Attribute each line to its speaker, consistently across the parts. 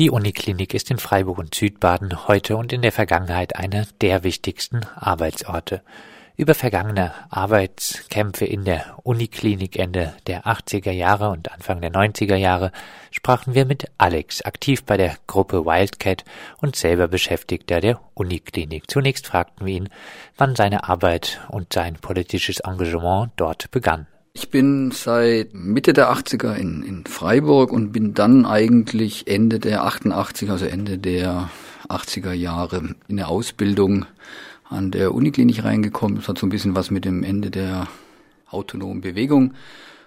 Speaker 1: Die Uniklinik ist in Freiburg und Südbaden heute und in der Vergangenheit einer der wichtigsten Arbeitsorte. Über vergangene Arbeitskämpfe in der Uniklinik Ende der 80er Jahre und Anfang der 90er Jahre sprachen wir mit Alex, aktiv bei der Gruppe Wildcat und selber Beschäftigter der Uniklinik. Zunächst fragten wir ihn, wann seine Arbeit und sein politisches Engagement dort begann.
Speaker 2: Ich bin seit Mitte der 80er in, in Freiburg und bin dann eigentlich Ende der 88, also Ende der 80er Jahre in der Ausbildung an der Uniklinik reingekommen. Das hat so ein bisschen was mit dem Ende der autonomen Bewegung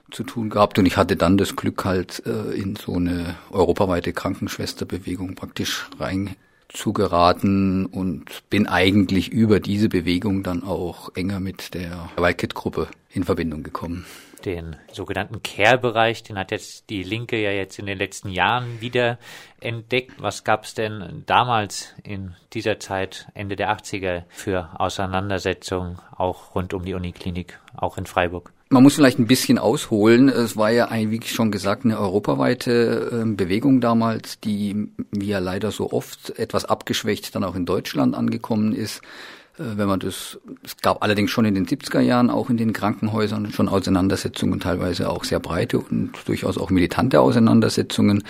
Speaker 2: zu tun gehabt und ich hatte dann das Glück halt äh, in so eine europaweite Krankenschwesterbewegung praktisch rein zugeraten und bin eigentlich über diese Bewegung dann auch enger mit der Wildcat-Gruppe in Verbindung gekommen.
Speaker 1: Den sogenannten Care-Bereich, den hat jetzt die Linke ja jetzt in den letzten Jahren wieder entdeckt. Was gab es denn damals in dieser Zeit, Ende der 80er, für Auseinandersetzungen auch rund um die Uniklinik, auch in Freiburg?
Speaker 2: Man muss vielleicht ein bisschen ausholen. Es war ja, wie schon gesagt, eine europaweite ähm, Bewegung damals, die, wie ja leider so oft, etwas abgeschwächt dann auch in Deutschland angekommen ist. Äh, wenn man das, es gab allerdings schon in den 70er Jahren auch in den Krankenhäusern schon Auseinandersetzungen, teilweise auch sehr breite und durchaus auch militante Auseinandersetzungen.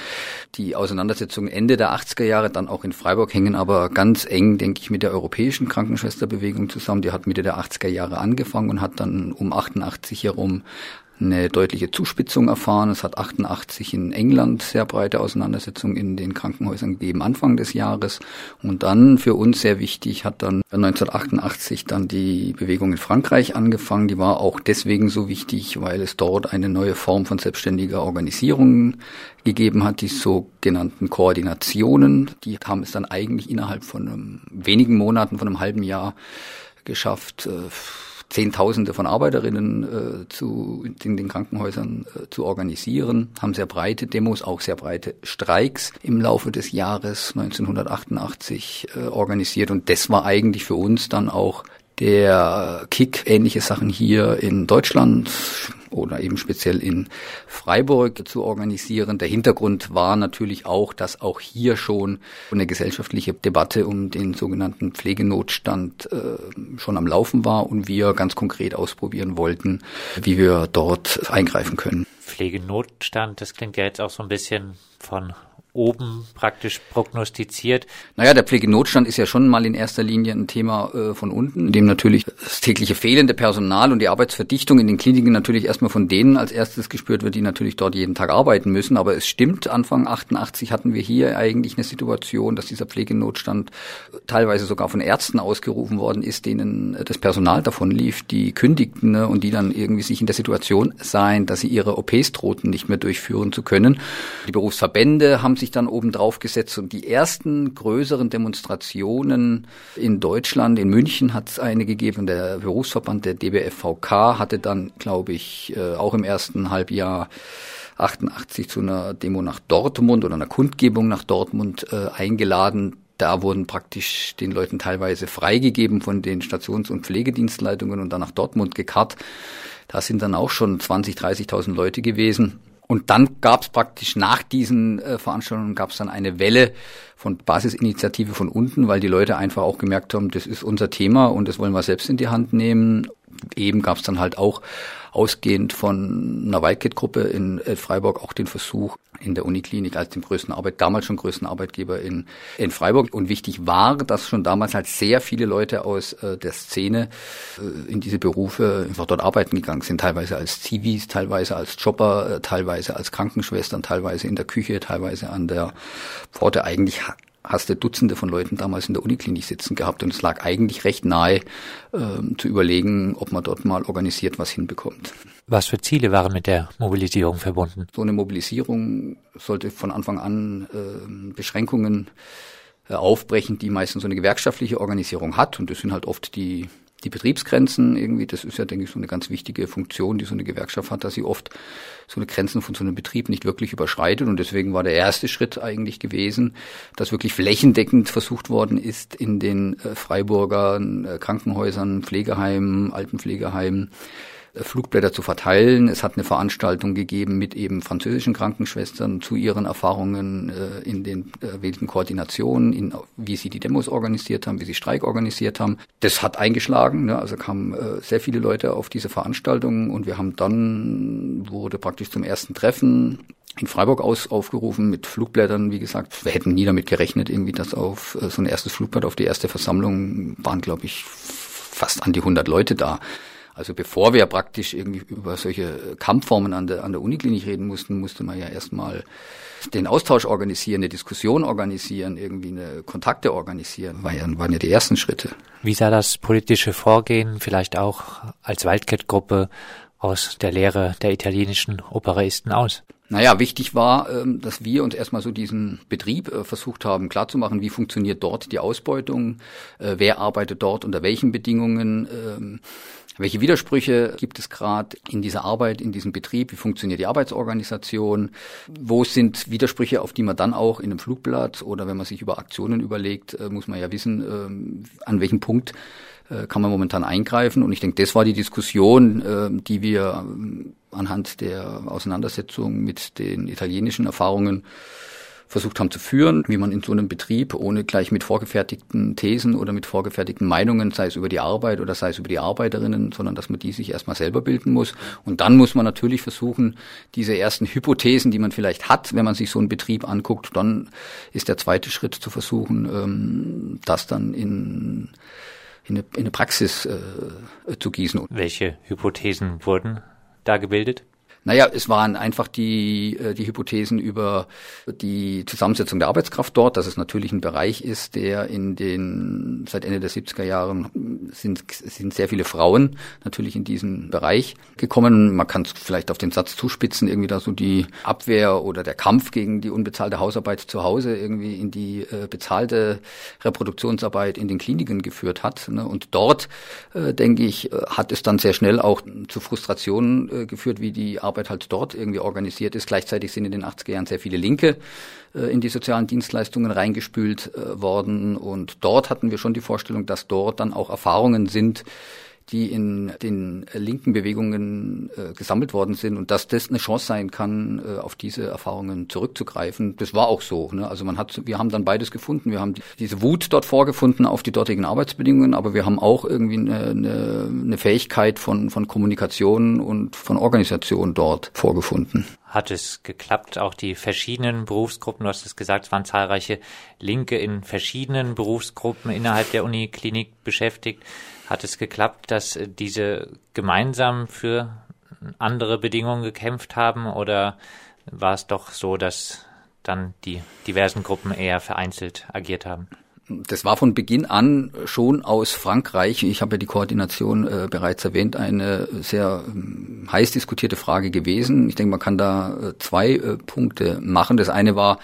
Speaker 2: Die Auseinandersetzungen Ende der 80er Jahre dann auch in Freiburg hängen aber ganz eng, denke ich, mit der europäischen Krankenschwesterbewegung zusammen. Die hat Mitte der 80er Jahre angefangen und hat dann um 88 herum eine deutliche Zuspitzung erfahren. Es hat 88 in England sehr breite Auseinandersetzungen in den Krankenhäusern gegeben, Anfang des Jahres. Und dann für uns sehr wichtig hat dann 1988 dann die Bewegung in Frankreich angefangen. Die war auch deswegen so wichtig, weil es dort eine neue Form von selbstständiger Organisierung gegeben hat, die sogenannten Koordinationen. Die haben es dann eigentlich innerhalb von wenigen Monaten, von einem halben Jahr geschafft, äh, Zehntausende von Arbeiterinnen äh, zu, in den Krankenhäusern äh, zu organisieren, haben sehr breite Demos, auch sehr breite Streiks im Laufe des Jahres 1988 äh, organisiert. Und das war eigentlich für uns dann auch der Kick, ähnliche Sachen hier in Deutschland oder eben speziell in Freiburg zu organisieren. Der Hintergrund war natürlich auch, dass auch hier schon eine gesellschaftliche Debatte um den sogenannten Pflegenotstand äh, schon am Laufen war und wir ganz konkret ausprobieren wollten, wie wir dort eingreifen können.
Speaker 1: Pflegenotstand, das klingt ja jetzt auch so ein bisschen von oben praktisch prognostiziert?
Speaker 2: Naja, der Pflegenotstand ist ja schon mal in erster Linie ein Thema äh, von unten, in dem natürlich das tägliche fehlende Personal und die Arbeitsverdichtung in den Kliniken natürlich erstmal von denen als erstes gespürt wird, die natürlich dort jeden Tag arbeiten müssen. Aber es stimmt, Anfang 88 hatten wir hier eigentlich eine Situation, dass dieser Pflegenotstand teilweise sogar von Ärzten ausgerufen worden ist, denen das Personal davon lief, die kündigten ne, und die dann irgendwie sich in der Situation seien, dass sie ihre OPs drohten, nicht mehr durchführen zu können. Die Berufsverbände haben sich dann oben drauf gesetzt und die ersten größeren Demonstrationen in Deutschland, in München hat es eine gegeben, der Berufsverband der DBFVK hatte dann, glaube ich, äh, auch im ersten Halbjahr 88 zu einer Demo nach Dortmund oder einer Kundgebung nach Dortmund äh, eingeladen. Da wurden praktisch den Leuten teilweise freigegeben von den Stations- und Pflegedienstleitungen und dann nach Dortmund gekarrt. Da sind dann auch schon 20, 30.000 Leute gewesen. Und dann gab es praktisch nach diesen äh, Veranstaltungen gab es dann eine Welle von Basisinitiative von unten, weil die Leute einfach auch gemerkt haben, das ist unser Thema und das wollen wir selbst in die Hand nehmen. Eben gab es dann halt auch ausgehend von einer Wildcat-Gruppe in äh, Freiburg auch den Versuch, in der Uniklinik als dem größten Arbeit, damals schon größten Arbeitgeber in, in Freiburg. Und wichtig war, dass schon damals halt sehr viele Leute aus äh, der Szene äh, in diese Berufe einfach dort arbeiten gegangen sind, teilweise als Zivis, teilweise als Jobber, äh, teilweise als Krankenschwestern, teilweise in der Küche, teilweise an der Pforte. Eigentlich hast du Dutzende von Leuten damals in der Uniklinik sitzen gehabt und es lag eigentlich recht nahe ähm, zu überlegen, ob man dort mal organisiert was hinbekommt.
Speaker 1: Was für Ziele waren mit der Mobilisierung verbunden?
Speaker 2: So eine Mobilisierung sollte von Anfang an äh, Beschränkungen äh, aufbrechen, die meistens so eine gewerkschaftliche Organisierung hat und das sind halt oft die die Betriebsgrenzen irgendwie, das ist ja, denke ich, so eine ganz wichtige Funktion, die so eine Gewerkschaft hat, dass sie oft so eine Grenzen von so einem Betrieb nicht wirklich überschreitet. Und deswegen war der erste Schritt eigentlich gewesen, dass wirklich flächendeckend versucht worden ist, in den äh, Freiburger äh, Krankenhäusern, Pflegeheimen, Altenpflegeheimen, Flugblätter zu verteilen. Es hat eine Veranstaltung gegeben mit eben französischen Krankenschwestern zu ihren Erfahrungen äh, in den erwähnten Koordinationen, in, wie sie die Demos organisiert haben, wie sie Streik organisiert haben. Das hat eingeschlagen, ne? also kamen äh, sehr viele Leute auf diese Veranstaltung und wir haben dann, wurde praktisch zum ersten Treffen in Freiburg aus, aufgerufen mit Flugblättern, wie gesagt. Wir hätten nie damit gerechnet, irgendwie, dass auf äh, so ein erstes Flugblatt auf die erste Versammlung waren, glaube ich, fast an die 100 Leute da. Also bevor wir praktisch irgendwie über solche Kampfformen an der, an der Uniklinik reden mussten, musste man ja erstmal den Austausch organisieren, eine Diskussion organisieren, irgendwie eine Kontakte organisieren, war ja, waren ja die ersten Schritte.
Speaker 1: Wie sah das politische Vorgehen vielleicht auch als Wildcat-Gruppe aus der Lehre der italienischen Operaisten aus?
Speaker 2: Naja, wichtig war, ähm, dass wir uns erstmal so diesen Betrieb äh, versucht haben klarzumachen, wie funktioniert dort die Ausbeutung, äh, wer arbeitet dort unter welchen Bedingungen, ähm, welche Widersprüche gibt es gerade in dieser Arbeit, in diesem Betrieb? Wie funktioniert die Arbeitsorganisation? Wo sind Widersprüche, auf die man dann auch in einem Flugblatt oder wenn man sich über Aktionen überlegt, äh, muss man ja wissen, an welchem Punkt äh, kann man momentan eingreifen. Und ich denke, das war die Diskussion, äh, die wir äh, anhand der Auseinandersetzung mit den italienischen Erfahrungen versucht haben zu führen, wie man in so einem Betrieb ohne gleich mit vorgefertigten Thesen oder mit vorgefertigten Meinungen, sei es über die Arbeit oder sei es über die Arbeiterinnen, sondern dass man die sich erstmal selber bilden muss. Und dann muss man natürlich versuchen, diese ersten Hypothesen, die man vielleicht hat, wenn man sich so einen Betrieb anguckt, dann ist der zweite Schritt zu versuchen, ähm, das dann in in eine, in eine Praxis äh, zu gießen.
Speaker 1: Welche Hypothesen wurden da gebildet?
Speaker 2: Naja, es waren einfach die, äh, die Hypothesen über die Zusammensetzung der Arbeitskraft dort, dass es natürlich ein Bereich ist, der in den, seit Ende der 70er Jahren sind, sind sehr viele Frauen natürlich in diesen Bereich gekommen. Man kann es vielleicht auf den Satz zuspitzen, irgendwie da so die Abwehr oder der Kampf gegen die unbezahlte Hausarbeit zu Hause irgendwie in die äh, bezahlte Reproduktionsarbeit in den Kliniken geführt hat. Ne? Und dort, äh, denke ich, äh, hat es dann sehr schnell auch zu Frustrationen äh, geführt, wie die Arbeit Arbeit halt dort irgendwie organisiert ist. Gleichzeitig sind in den 80er Jahren sehr viele Linke äh, in die sozialen Dienstleistungen reingespült äh, worden. Und dort hatten wir schon die Vorstellung, dass dort dann auch Erfahrungen sind, die in den linken Bewegungen äh, gesammelt worden sind und dass das eine Chance sein kann, äh, auf diese Erfahrungen zurückzugreifen. Das war auch so. Ne? Also man hat, wir haben dann beides gefunden. Wir haben die, diese Wut dort vorgefunden auf die dortigen Arbeitsbedingungen, aber wir haben auch irgendwie eine, eine, eine Fähigkeit von, von Kommunikation und von Organisation dort vorgefunden
Speaker 1: hat es geklappt, auch die verschiedenen Berufsgruppen, du hast es gesagt, es waren zahlreiche Linke in verschiedenen Berufsgruppen innerhalb der Uniklinik beschäftigt. Hat es geklappt, dass diese gemeinsam für andere Bedingungen gekämpft haben oder war es doch so, dass dann die diversen Gruppen eher vereinzelt agiert haben?
Speaker 2: das war von Beginn an schon aus Frankreich, ich habe ja die Koordination äh, bereits erwähnt, eine sehr äh, heiß diskutierte Frage gewesen. Ich denke, man kann da äh, zwei äh, Punkte machen. Das eine war,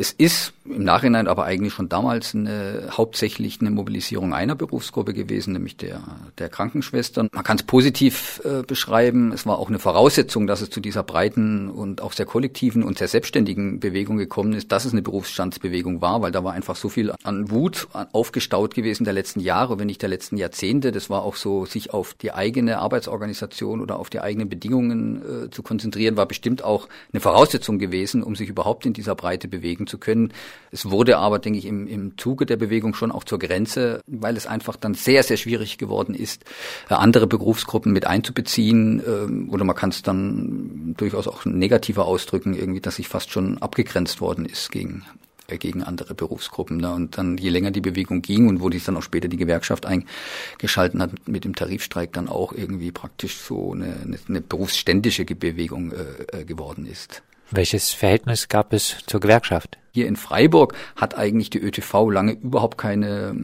Speaker 2: es ist im Nachhinein aber eigentlich schon damals eine, hauptsächlich eine Mobilisierung einer Berufsgruppe gewesen, nämlich der, der Krankenschwestern. Man kann es positiv äh, beschreiben. Es war auch eine Voraussetzung, dass es zu dieser breiten und auch sehr kollektiven und sehr selbstständigen Bewegung gekommen ist, dass es eine Berufsstandsbewegung war, weil da war einfach so viel an Wut aufgestaut gewesen der letzten Jahre, wenn nicht der letzten Jahrzehnte. Das war auch so, sich auf die eigene Arbeitsorganisation oder auf die eigenen Bedingungen äh, zu konzentrieren, war bestimmt auch eine Voraussetzung gewesen, um sich überhaupt in dieser Breite bewegen zu können. Es wurde aber, denke ich, im, im Zuge der Bewegung schon auch zur Grenze, weil es einfach dann sehr, sehr schwierig geworden ist, äh, andere Berufsgruppen mit einzubeziehen. Ähm, oder man kann es dann durchaus auch negativer ausdrücken, irgendwie, dass sich fast schon abgegrenzt worden ist gegen äh, gegen andere Berufsgruppen. Ne? Und dann, je länger die Bewegung ging und wo sich dann auch später die Gewerkschaft eingeschalten hat mit dem Tarifstreik, dann auch irgendwie praktisch so eine, eine, eine berufsständische Bewegung äh, äh geworden ist.
Speaker 1: Welches Verhältnis gab es zur Gewerkschaft?
Speaker 2: Hier in Freiburg hat eigentlich die ÖTV lange überhaupt keine,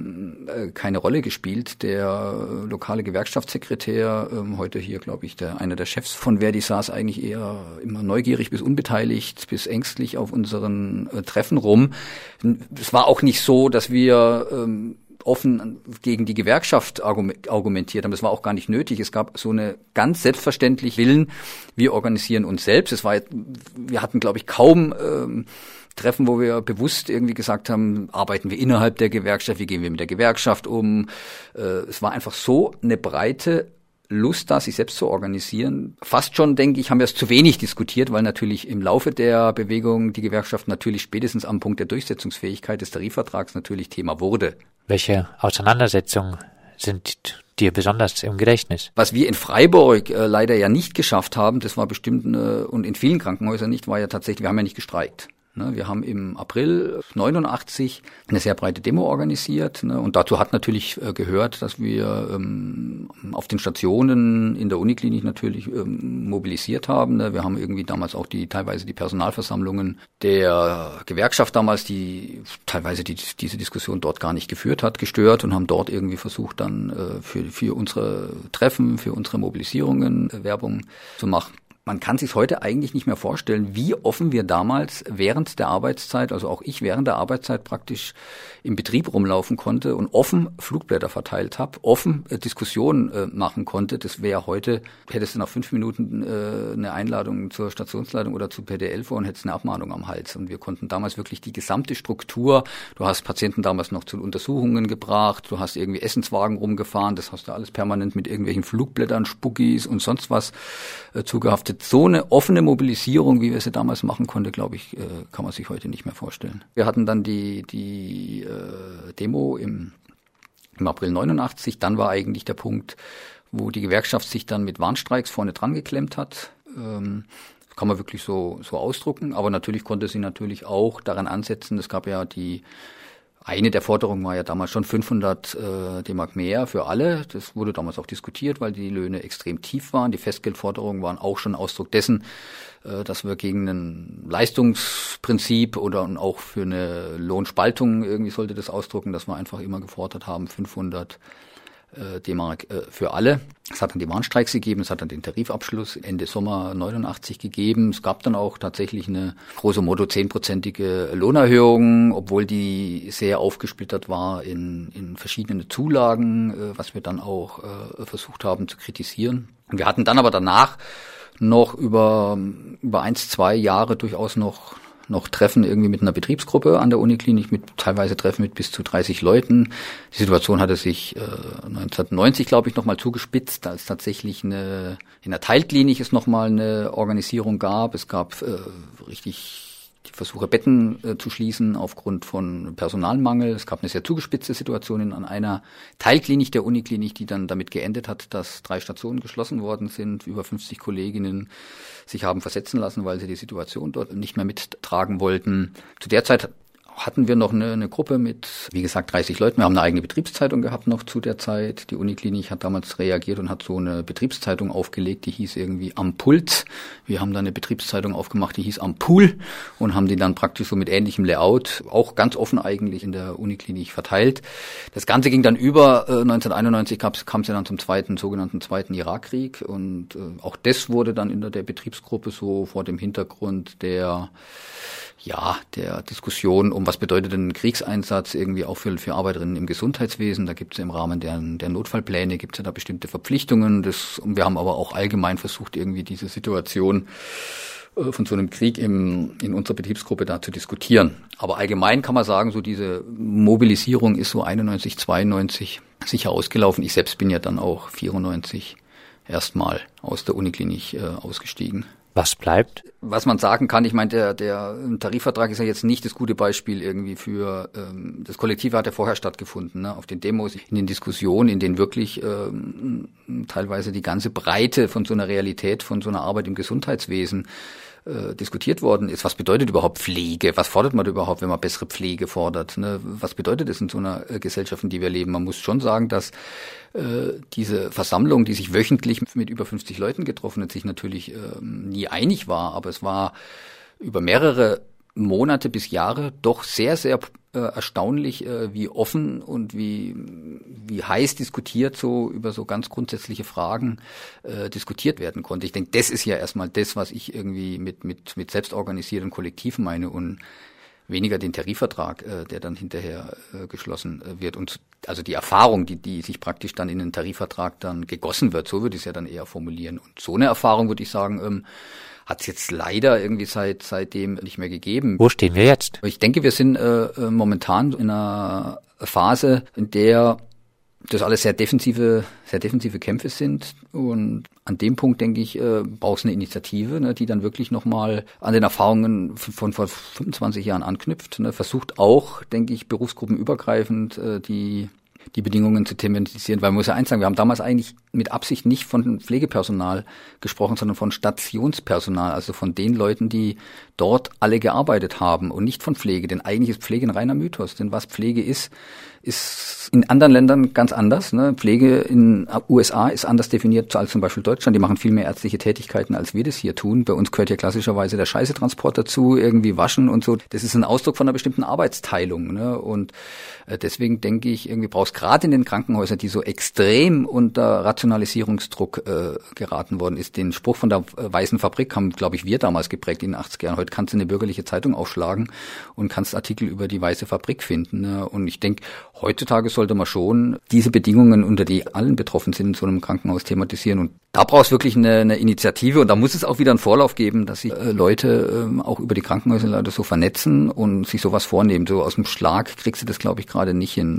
Speaker 2: äh, keine Rolle gespielt. Der lokale Gewerkschaftssekretär, ähm, heute hier, glaube ich, der, einer der Chefs von Verdi saß eigentlich eher immer neugierig bis unbeteiligt, bis ängstlich auf unseren äh, Treffen rum. Es war auch nicht so, dass wir ähm, offen gegen die Gewerkschaft argumentiert haben. Das war auch gar nicht nötig. Es gab so eine ganz selbstverständlich Willen, wir organisieren uns selbst. Es war, wir hatten, glaube ich, kaum ähm, Treffen, wo wir bewusst irgendwie gesagt haben, arbeiten wir innerhalb der Gewerkschaft, wie gehen wir mit der Gewerkschaft um. Äh, es war einfach so eine breite Lust da, sich selbst zu organisieren. Fast schon, denke ich, haben wir es zu wenig diskutiert, weil natürlich im Laufe der Bewegung die Gewerkschaft natürlich spätestens am Punkt der Durchsetzungsfähigkeit des Tarifvertrags natürlich Thema wurde.
Speaker 1: Welche Auseinandersetzungen sind dir besonders im Gedächtnis?
Speaker 2: Was wir in Freiburg äh, leider ja nicht geschafft haben, das war bestimmt äh, und in vielen Krankenhäusern nicht, war ja tatsächlich, wir haben ja nicht gestreikt. Ne, wir haben im April 89 eine sehr breite Demo organisiert ne, und dazu hat natürlich äh, gehört, dass wir ähm, auf den Stationen in der Uniklinik natürlich ähm, mobilisiert haben. Ne. Wir haben irgendwie damals auch die teilweise die Personalversammlungen der Gewerkschaft damals, die teilweise die, diese Diskussion dort gar nicht geführt hat, gestört und haben dort irgendwie versucht dann äh, für, für unsere Treffen, für unsere Mobilisierungen äh, Werbung zu machen man kann sich heute eigentlich nicht mehr vorstellen, wie offen wir damals während der Arbeitszeit, also auch ich während der Arbeitszeit praktisch im Betrieb rumlaufen konnte und offen Flugblätter verteilt habe, offen äh, Diskussionen äh, machen konnte. Das wäre heute, hättest du nach fünf Minuten äh, eine Einladung zur Stationsleitung oder zu PDL vor und hättest eine Abmahnung am Hals. Und wir konnten damals wirklich die gesamte Struktur, du hast Patienten damals noch zu Untersuchungen gebracht, du hast irgendwie Essenswagen rumgefahren, das hast du alles permanent mit irgendwelchen Flugblättern, Spuckis und sonst was äh, zugehaftet so eine offene Mobilisierung, wie wir sie damals machen konnte, glaube ich, äh, kann man sich heute nicht mehr vorstellen. Wir hatten dann die, die äh, Demo im, im April 89. Dann war eigentlich der Punkt, wo die Gewerkschaft sich dann mit Warnstreiks vorne dran geklemmt hat. Ähm, kann man wirklich so, so ausdrucken. Aber natürlich konnte sie natürlich auch daran ansetzen. Es gab ja die eine der Forderungen war ja damals schon 500 äh, D-Mark mehr für alle. Das wurde damals auch diskutiert, weil die Löhne extrem tief waren. Die Festgeldforderungen waren auch schon Ausdruck dessen, äh, dass wir gegen ein Leistungsprinzip oder auch für eine Lohnspaltung irgendwie sollte das ausdrucken, dass wir einfach immer gefordert haben, 500 äh, D-Mark äh, für alle. Es hat dann die Warnstreiks gegeben, es hat dann den Tarifabschluss Ende Sommer 89 gegeben. Es gab dann auch tatsächlich eine große Motto zehnprozentige Lohnerhöhung, obwohl die sehr aufgesplittert war in, in verschiedene Zulagen, äh, was wir dann auch versucht haben zu kritisieren. Wir hatten dann aber danach noch über, über eins, zwei Jahre durchaus noch noch Treffen irgendwie mit einer Betriebsgruppe an der Uniklinik, mit teilweise Treffen mit bis zu 30 Leuten. Die Situation hatte sich äh, 1990, glaube ich, nochmal zugespitzt, als tatsächlich eine, in der Teilklinik es nochmal eine Organisierung gab. Es gab äh, richtig die Versuche, Betten äh, zu schließen aufgrund von Personalmangel. Es gab eine sehr zugespitzte Situation an einer Teilklinik der Uniklinik, die dann damit geendet hat, dass drei Stationen geschlossen worden sind, über 50 Kolleginnen sich haben versetzen lassen, weil sie die Situation dort nicht mehr mittragen wollten. Zu der Zeit hatten wir noch eine, eine Gruppe mit, wie gesagt, 30 Leuten. Wir haben eine eigene Betriebszeitung gehabt noch zu der Zeit. Die Uniklinik hat damals reagiert und hat so eine Betriebszeitung aufgelegt, die hieß irgendwie Am Pult. Wir haben dann eine Betriebszeitung aufgemacht, die hieß Am Pool und haben die dann praktisch so mit ähnlichem Layout, auch ganz offen eigentlich in der Uniklinik verteilt. Das Ganze ging dann über, äh, 1991 kam es ja dann zum zweiten, sogenannten zweiten Irakkrieg und äh, auch das wurde dann in der, der Betriebsgruppe so vor dem Hintergrund der ja, der Diskussion um, was bedeutet denn ein Kriegseinsatz irgendwie auch für, für Arbeiterinnen im Gesundheitswesen. Da gibt es im Rahmen der, der Notfallpläne, gibt es ja da bestimmte Verpflichtungen. Das, wir haben aber auch allgemein versucht, irgendwie diese Situation äh, von so einem Krieg im, in unserer Betriebsgruppe da zu diskutieren. Aber allgemein kann man sagen, so diese Mobilisierung ist so 91, 92 sicher ausgelaufen. Ich selbst bin ja dann auch 94 erstmal aus der Uniklinik äh, ausgestiegen.
Speaker 1: Was bleibt?
Speaker 2: Was man sagen kann, ich meine, der, der Tarifvertrag ist ja jetzt nicht das gute Beispiel irgendwie für ähm, das Kollektive hat ja vorher stattgefunden, ne? auf den Demos, in den Diskussionen, in denen wirklich ähm, teilweise die ganze Breite von so einer Realität, von so einer Arbeit im Gesundheitswesen äh, diskutiert worden ist. Was bedeutet überhaupt Pflege? Was fordert man überhaupt, wenn man bessere Pflege fordert? Ne? Was bedeutet es in so einer äh, Gesellschaft, in die wir leben? Man muss schon sagen, dass äh, diese Versammlung, die sich wöchentlich mit über 50 Leuten getroffen hat, sich natürlich ähm, nie einig war, aber es war über mehrere Monate bis Jahre doch sehr, sehr äh, erstaunlich, äh, wie offen und wie, wie heiß diskutiert so über so ganz grundsätzliche Fragen äh, diskutiert werden konnte. Ich denke, das ist ja erstmal das, was ich irgendwie mit, mit, mit selbstorganisierten Kollektiven meine und weniger den Tarifvertrag, äh, der dann hinterher äh, geschlossen äh, wird. Und also die Erfahrung, die, die sich praktisch dann in den Tarifvertrag dann gegossen wird, so würde ich es ja dann eher formulieren. Und so eine Erfahrung würde ich sagen, ähm, hat es jetzt leider irgendwie seit seitdem nicht mehr gegeben.
Speaker 1: Wo stehen wir jetzt?
Speaker 2: Ich denke, wir sind äh, äh momentan in einer Phase, in der das alles sehr defensive, sehr defensive Kämpfe sind. Und an dem Punkt, denke ich, äh, brauchst eine Initiative, ne, die dann wirklich nochmal an den Erfahrungen von vor 25 Jahren anknüpft. Ne, versucht auch, denke ich, berufsgruppenübergreifend äh, die die Bedingungen zu thematisieren, weil man muss ja eins sagen, wir haben damals eigentlich mit Absicht nicht von Pflegepersonal gesprochen, sondern von Stationspersonal, also von den Leuten, die dort alle gearbeitet haben und nicht von Pflege, denn eigentlich ist Pflege ein reiner Mythos, denn was Pflege ist, ist in anderen Ländern ganz anders. Ne? Pflege in USA ist anders definiert als zum Beispiel Deutschland. Die machen viel mehr ärztliche Tätigkeiten, als wir das hier tun. Bei uns gehört ja klassischerweise der Scheißetransport dazu, irgendwie waschen und so. Das ist ein Ausdruck von einer bestimmten Arbeitsteilung. Ne? Und äh, deswegen denke ich, irgendwie brauchst gerade in den Krankenhäusern, die so extrem unter Rationalisierungsdruck äh, geraten worden ist, den Spruch von der äh, weißen Fabrik haben, glaube ich, wir damals geprägt in den 80er Jahren. Heute kannst du eine bürgerliche Zeitung aufschlagen und kannst Artikel über die weiße Fabrik finden. Ne? Und ich denke, Heutzutage sollte man schon diese Bedingungen, unter die allen betroffen sind, in so einem Krankenhaus thematisieren. Und da braucht es wirklich eine, eine, Initiative und da muss es auch wieder einen Vorlauf geben, dass sich äh, Leute äh, auch über die Krankenhäuser leider so vernetzen und sich sowas vornehmen. So aus dem Schlag kriegst du das, glaube ich, gerade nicht hin.